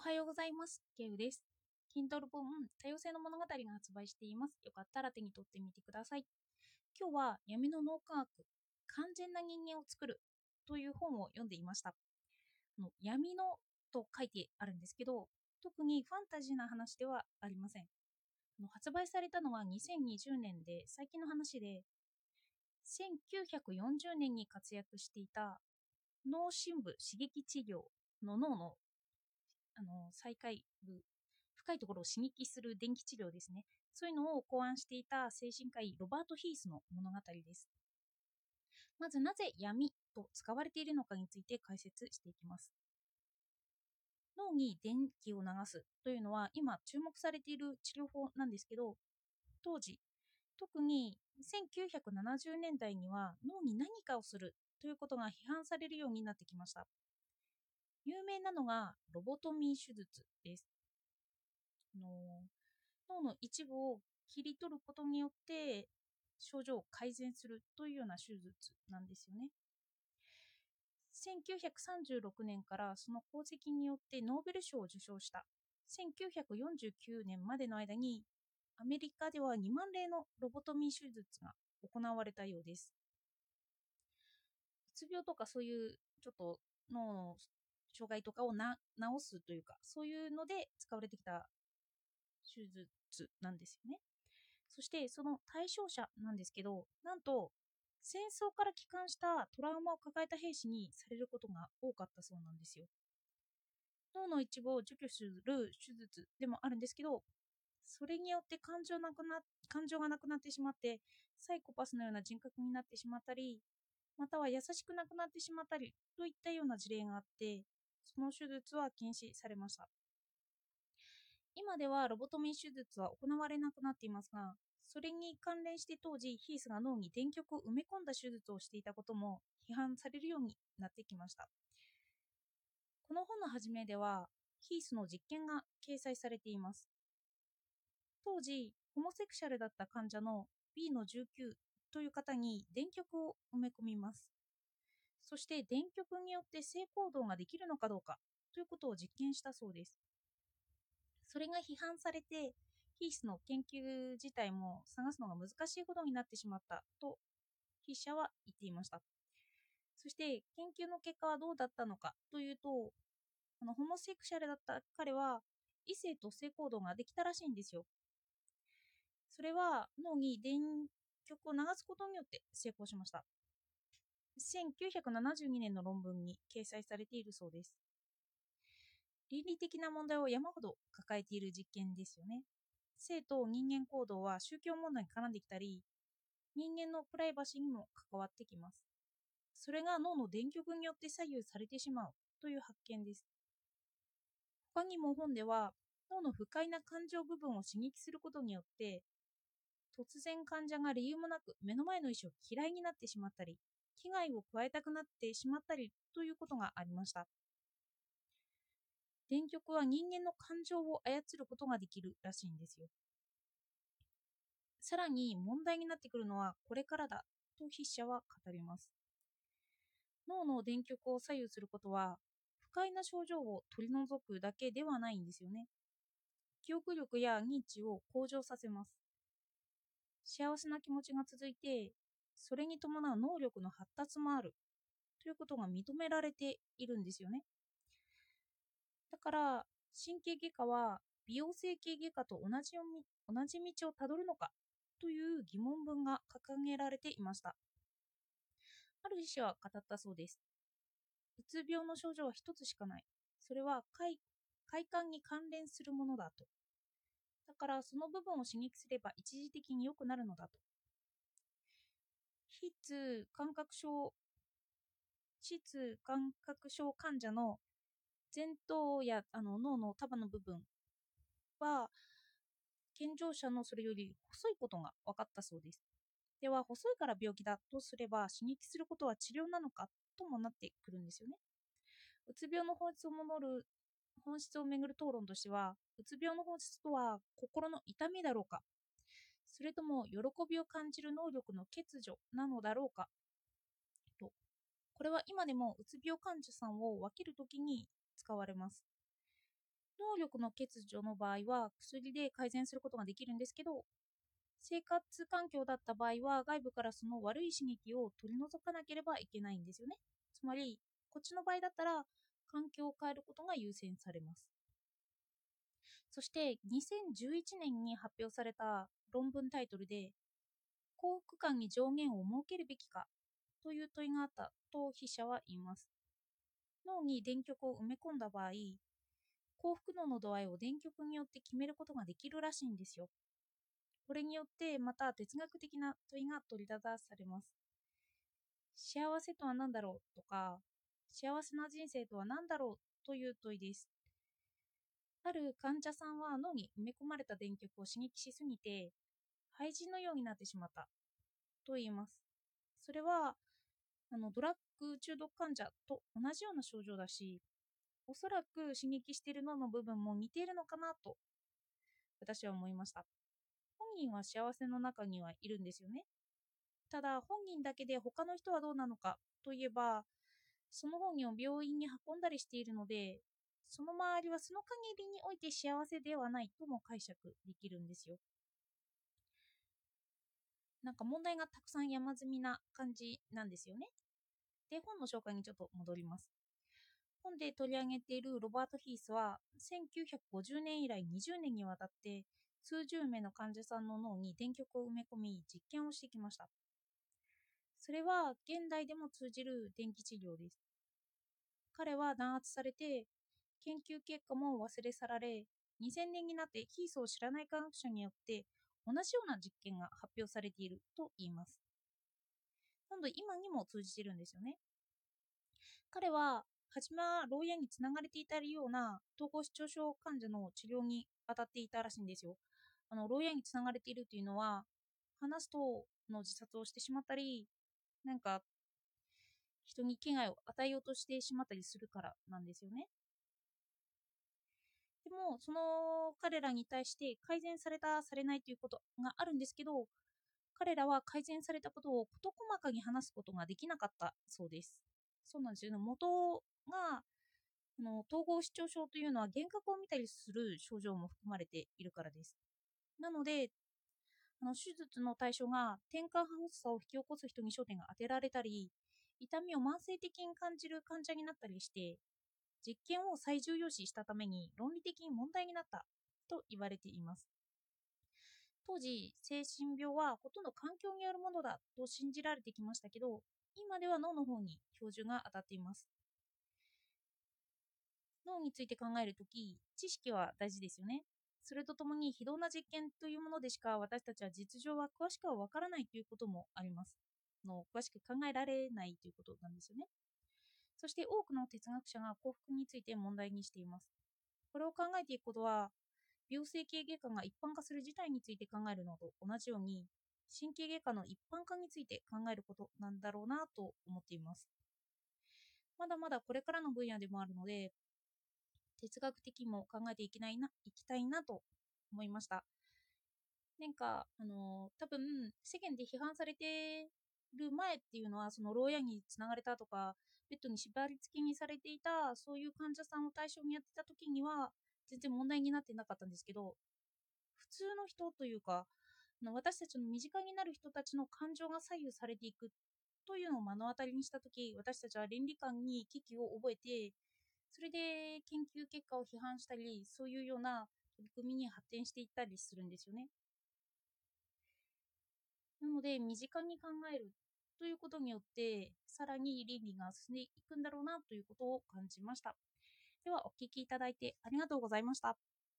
おはようございます。ケウです。Kindle 本多様性の物語が発売しています。よかったら手に取ってみてください。今日は闇の脳科学、完全な人間を作るという本を読んでいました。の闇のと書いてあるんですけど、特にファンタジーな話ではありません。の発売されたのは2020年で最近の話で、1940年に活躍していた脳深部刺激治療の脳のあの再開部深いところを刺激する電気治療ですね。そういうのを考案していた精神科医ロバート・ヒースの物語です。まずなぜ闇と使われているのかについて解説していきます。脳に電気を流すというのは今注目されている治療法なんですけど当時特に1970年代には脳に何かをするということが批判されるようになってきました。有名なのがロボトミー手術です。の脳の一部を切り取ることによって症状を改善するというような手術なんですよね。1936年からその功績によってノーベル賞を受賞した1949年までの間にアメリカでは2万例のロボトミー手術が行われたようです。うつ病とかそういうちょっと脳の障害とかをな治すというかそういうので使われてきた手術なんですよね。そしてその対象者なんですけどなんと戦争から帰還したトラウマを抱えた兵士にされることが多かったそうなんですよ。脳の一部を除去する手術でもあるんですけどそれによって感情なくな感情がなくなってしまってサイコパスのような人格になってしまったりまたは優しくなくなってしまったりといったような事例があってその手術は禁止されました。今ではロボトミー手術は行われなくなっていますが、それに関連して当時、ヒースが脳に電極を埋め込んだ手術をしていたことも批判されるようになってきました。この本の初めでは、ヒースの実験が掲載されています。当時、ホモセクシャルだった患者の B の19という方に電極を埋め込みます。そして電極によって性行動ができるのかどうかということを実験したそうです。それが批判されて、ヒースの研究自体も探すのが難しいことになってしまったと筆者は言っていました。そして研究の結果はどうだったのかというと、あのホモセクシャルだった彼は異性と性行動ができたらしいんですよ。それは脳に電極を流すことによって成功しました。1972年の論文に掲載されているそうです。倫理的な問題を山ほど抱えている実験ですよね。性と人間行動は宗教問題に絡んできたり、人間のプライバシーにも関わってきます。それが脳の電極によって左右されてしまうという発見です。他にも本では、脳の不快な感情部分を刺激することによって、突然患者が理由もなく目の前の医師を嫌いになってしまったり、危害を加えたくなってしまったりということがありました。電極は人間の感情を操ることができるらしいんですよ。さらに問題になってくるのはこれからだと筆者は語ります。脳の電極を左右することは不快な症状を取り除くだけではないんですよね。記憶力や認知を向上させます。幸せな気持ちが続いてそれに伴う能力の発達もあるということが認められているんですよね。だから神経外科は美容整形外科と同じ同じ道をたどるのかという疑問文が掲げられていました。ある医師は語ったそうです。うつ病の症状は一つしかない。それは快快感に関連するものだと。だからその部分を刺激すれば一時的に良くなるのだと。筆感覚症質感覚症患者の前頭やあの脳の束の部分は健常者のそれより細いことが分かったそうです。では細いから病気だとすれば刺激することは治療なのかともなってくるんですよね。うつ病の本質を守る本質をめぐる討論としてはうつ病の本質とは心の痛みだろうかそれとも喜びを感じる能力の欠如なのだろうか？と。これは今でもうつ病患者さんを分けるときに使われます。能力の欠如の場合は薬で改善することができるんですけど生活環境だった場合は外部からその悪い刺激を取り除かなければいけないんですよね。つまりこっちの場合だったら環境を変えることが優先されます。そして2011年に発表された論文タイトルで幸福感に上限を設けるべきかという問いがあったと筆者は言います。脳に電極を埋め込んだ場合幸福度の度合いを電極によって決めることができるらしいんですよ。これによってまた哲学的な問いが取り立たされます。幸せとは何だろうとか幸せな人生とは何だろうという問いです。ある患者さんは脳に埋め込まれた電極を刺激しすぎて廃人のようになってしまった。と言います。それはあのドラッグ中毒患者と同じような症状だしおそらく刺激している脳の部分も似ているのかなと私は思いました。本人は幸せの中にはいるんですよね。ただ本人だけで他の人はどうなのかといえばその本人を病院に運んだりしているのでその周りはその限りにおいて幸せではないとも解釈できるんですよ。なんか問題がたくさん山積みな感じなんですよね。で本の紹介にちょっと戻ります。本で取り上げているロバート・ヒースは1950年以来20年にわたって数十名の患者さんの脳に電極を埋め込み実験をしてきました。それは現代でも通じる電気治療です。彼は弾圧されて研究結果も忘れ去られ2000年になってヒースを知らない科学者によって同じような実験が発表されていると言います。なので今にも通じてるんですよね。彼は初めは牢屋につながれていたような統合失調症患者の治療に当たっていたらしいんですよ。あの牢屋につながれているというのは話すとの自殺をしてしまったりなんか人に危害を与えようとしてしまったりするからなんですよね。その彼らに対して改善されたされないということがあるんですけど彼らは改善されたことを事細かに話すことができなかったそうです。そうなんですよ。ね元がの統合失調症というのは幻覚を見たりする症状も含まれているからです。なのであの手術の対象が転換発作を引き起こす人に焦点が当てられたり痛みを慢性的に感じる患者になったりして実験を最重要視したために論理的に問題になった。と言われています。当時精神病はほとんど環境によるものだ。と信じられてきましたけど今では脳の方に標準が当たっています。脳について考えるとき知識は大事ですよね。それとともに非道な実験というものでしか私たちは実情は詳しくはわからないということもあります。の詳しく考えられないということなんですよね。そして多くの哲学者が幸福について問題にしています。これを考えていくことは、病性系外科が一般化する事態について考えるのと同じように、神経外科の一般化について考えることなんだろうなと思っています。まだまだこれからの分野でもあるので、哲学的も考えていきないないきたいなと思いました。なんか、あの、多分世間で批判されてる前っていうのは、その牢屋につながれたとか、ベッドに縛り付けにされていたそういう患者さんを対象にやってた時には全然問題になってなかったんですけど普通の人というか私たちの身近になる人たちの感情が左右されていくというのを目の当たりにした時私たちは倫理観に危機を覚えてそれで研究結果を批判したりそういうような取り組みに発展していったりするんですよね。なので身近に考えるということによってさらに倫理が進んでいくんだろうなということを感じました。ではお聞きいただいてありがとうございました。